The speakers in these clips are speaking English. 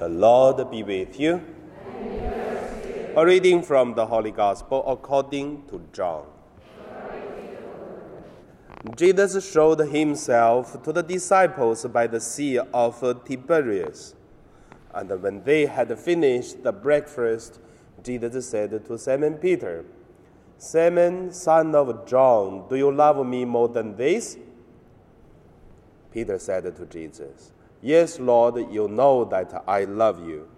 The Lord be with you. A reading from the Holy Gospel according to John. Jesus showed himself to the disciples by the Sea of Tiberias. And when they had finished the breakfast, Jesus said to Simon Peter, Simon, son of John, do you love me more than this? Peter said to Jesus, Yes, Lord, you know that I love you.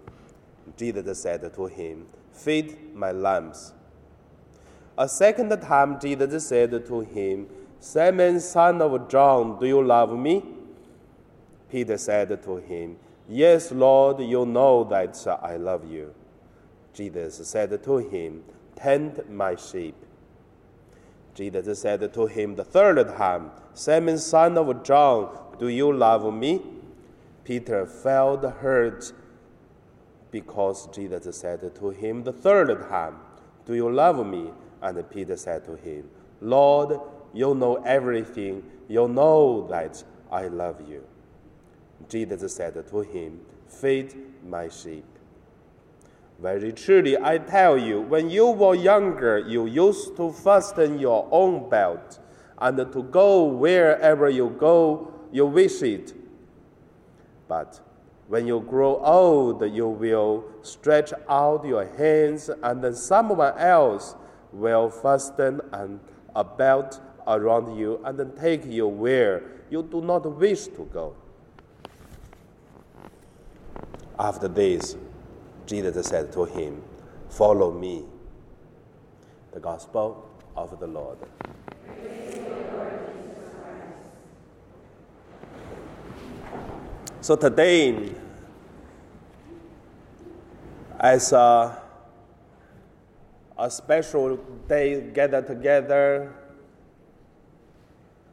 Jesus said to him, Feed my lambs. A second time, Jesus said to him, Simon, son of John, do you love me? Peter said to him, Yes, Lord, you know that I love you. Jesus said to him, Tend my sheep. Jesus said to him the third time, Simon, son of John, do you love me? Peter felt hurt because Jesus said to him the third time, Do you love me? And Peter said to him, Lord, you know everything. You know that I love you. Jesus said to him, Feed my sheep. Very truly, I tell you, when you were younger, you used to fasten your own belt and to go wherever you go, you wish it but when you grow old, you will stretch out your hands, and then someone else will fasten an, a belt around you and then take you where you do not wish to go. After this, Jesus said to him, Follow me. The Gospel of the Lord. So today, as a, a special day gathered together,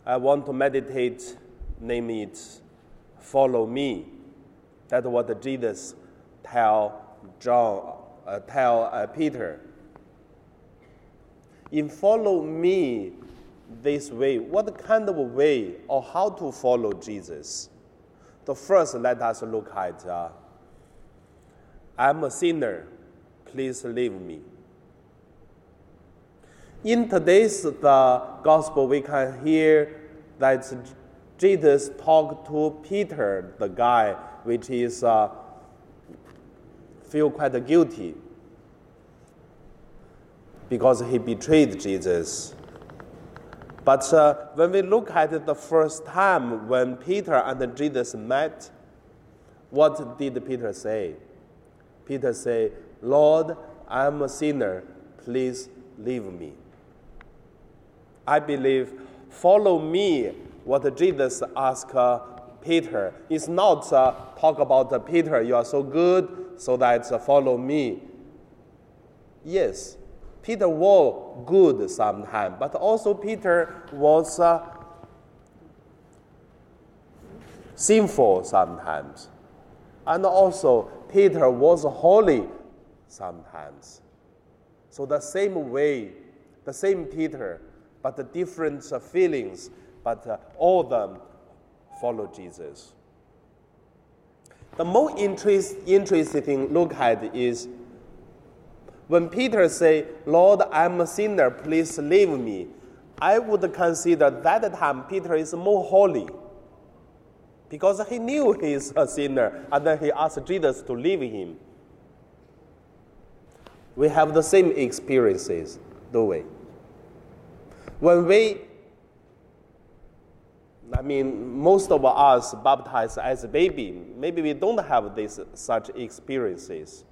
I want to meditate, name it, follow me. That's what Jesus tell John, uh, tell uh, Peter. In follow me this way, what kind of way or how to follow Jesus? So first, let us look at uh, I'm a sinner. Please leave me. In today's the gospel, we can hear that Jesus talked to Peter, the guy which is uh, feel quite guilty because he betrayed Jesus. But uh, when we look at it the first time when Peter and Jesus met, what did Peter say? Peter said, Lord, I'm a sinner. Please leave me. I believe, follow me. What Jesus asked uh, Peter is not uh, talk about uh, Peter, you are so good, so that uh, follow me. Yes, Peter was good sometimes, but also Peter was uh, sinful sometimes. And also, Peter was holy sometimes. So, the same way, the same Peter, but the different feelings, but uh, all them follow Jesus. The most interest, interesting thing look at is when Peter say, Lord, I'm a sinner, please leave me, I would consider that time Peter is more holy because he knew he is a sinner and then he asked Jesus to leave him. We have the same experiences, do we? When we, I mean, most of us baptized as a baby, maybe we don't have this such experiences.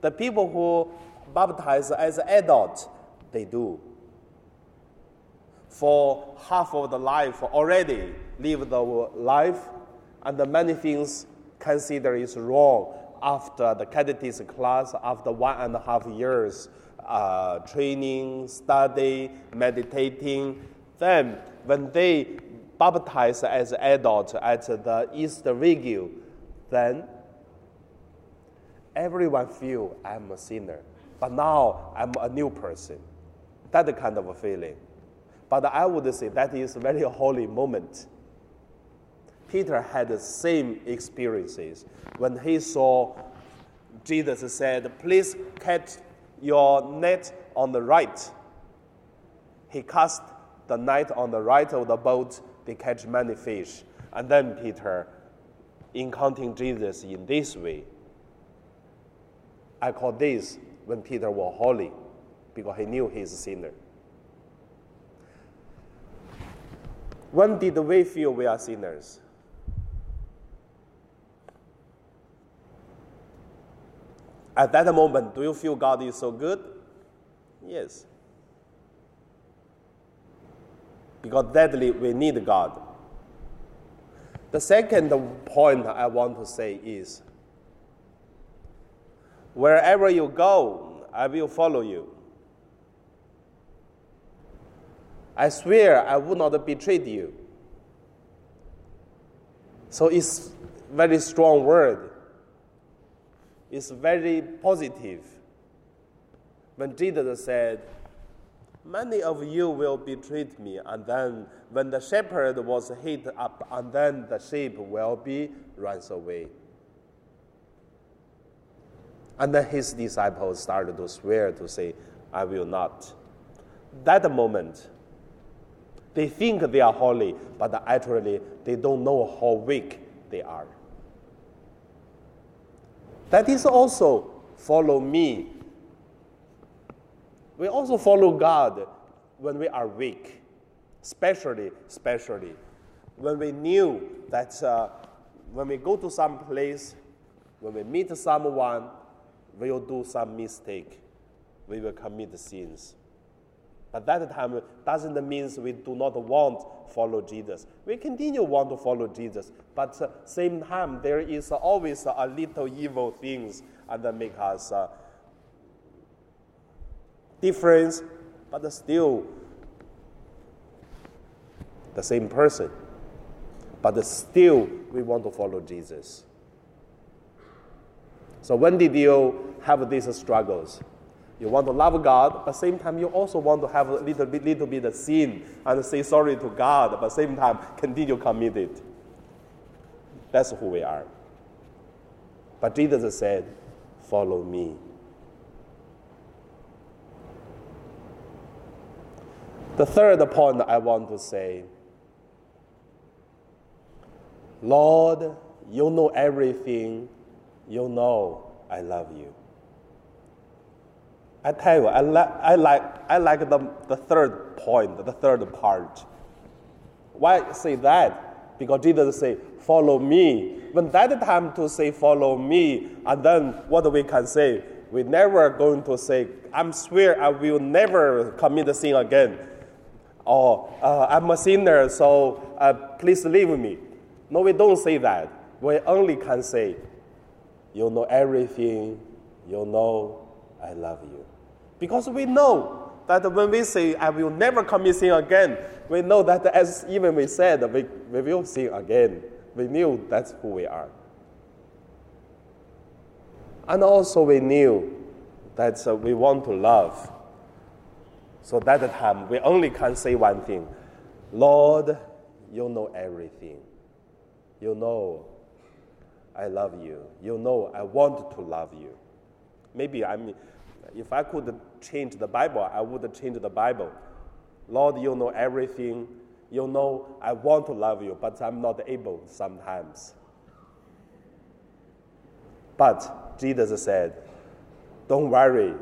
The people who baptized as adults, they do. For half of the life already live the life, and many things consider is wrong after the catechism class, after one and a half years uh, training, study, meditating. Then, when they baptize as adults at the Easter Vigil, then everyone feel I'm a sinner. But now I'm a new person. That kind of a feeling. But I would say that is a very holy moment. Peter had the same experiences. When he saw Jesus said, Please catch your net on the right. He cast the net on the right of the boat, they catch many fish. And then Peter encountering Jesus in this way. I call this when Peter was holy, because he knew he's a sinner. When did we feel we are sinners? At that moment, do you feel God is so good? Yes. Because deadly, we need God. The second point I want to say is wherever you go, I will follow you. I swear I will not betray you. So it's very strong word. It's very positive. When Jesus said, Many of you will betray me, and then when the shepherd was hit up, and then the sheep will be runs away. And then his disciples started to swear to say, I will not. That moment, they think they are holy, but actually they don't know how weak they are. That is also follow me. We also follow God when we are weak, especially, especially when we knew that uh, when we go to some place, when we meet someone, we will do some mistake, we will commit sins. But that time doesn't mean we do not want to follow Jesus. We continue want to follow Jesus, but uh, same time there is always a little evil things and that make us uh, difference, but still the same person. But still we want to follow Jesus. So when did you have these struggles? You want to love God, but same time you also want to have a little bit, little bit of sin and say sorry to God, but same time continue committed. That's who we are. But Jesus said, "Follow me." The third point I want to say, Lord, you know everything. You know I love you. I tell you, I, li- I like, I like the, the third point, the third part. Why say that? Because Jesus say, follow me. When that time to say, follow me, and then what we can say? We never going to say, I'm swear I will never commit a sin again. Or uh, I'm a sinner, so uh, please leave me. No, we don't say that. We only can say, you know everything, you know I love you. Because we know that when we say, I will never commit sin again, we know that as even we said, we, we will sin again. We knew that's who we are. And also, we knew that uh, we want to love. So that time, we only can say one thing Lord, you know everything. You know I love you. You know I want to love you. Maybe I mean, if I could change the Bible, I would change the Bible. Lord, you know everything. You know I want to love you, but I'm not able sometimes. But Jesus said, Don't worry,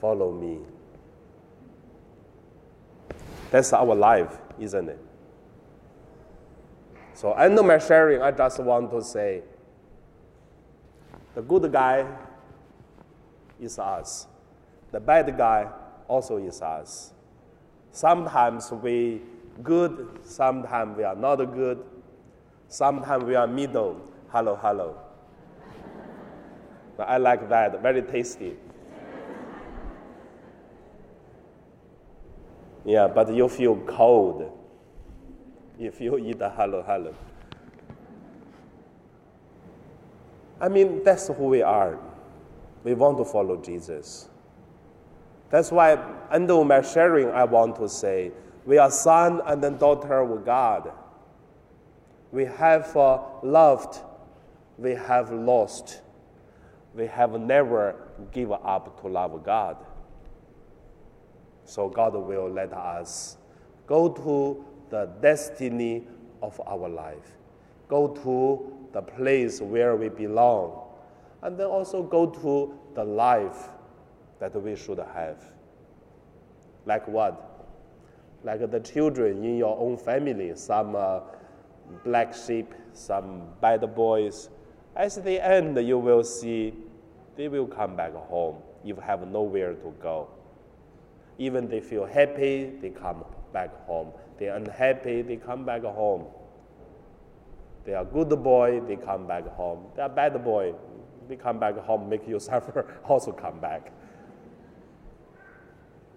follow me. That's our life, isn't it? So, end of my sharing, I just want to say the good guy is us. The bad guy also is us. Sometimes we good, sometimes we are not good, sometimes we are middle. Halo-halo. I like that, very tasty. Yeah, but you feel cold if you eat a halo-halo. I mean, that's who we are. We want to follow Jesus. That's why, under my sharing, I want to say we are son and daughter of God. We have uh, loved, we have lost, we have never given up to love God. So God will let us go to the destiny of our life, go to the place where we belong, and then also go to the life that we should have. Like what? Like the children in your own family, some uh, black sheep, some bad boys. At the end, you will see they will come back home if have nowhere to go. Even they feel happy, they come back home. They are unhappy, they come back home. They are good boy, they come back home. They are bad boy, they come back home, make you suffer, also come back.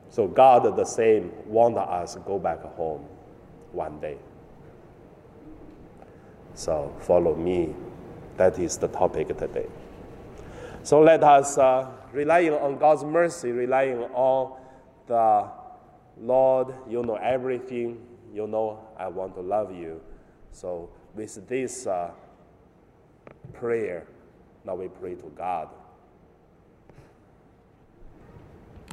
So God the same want us to go back home one day. So follow me. That is the topic today. So let us uh, relying on God's mercy, relying on the Lord. You know everything. You know I want to love you. So with this uh, prayer, now we pray to God.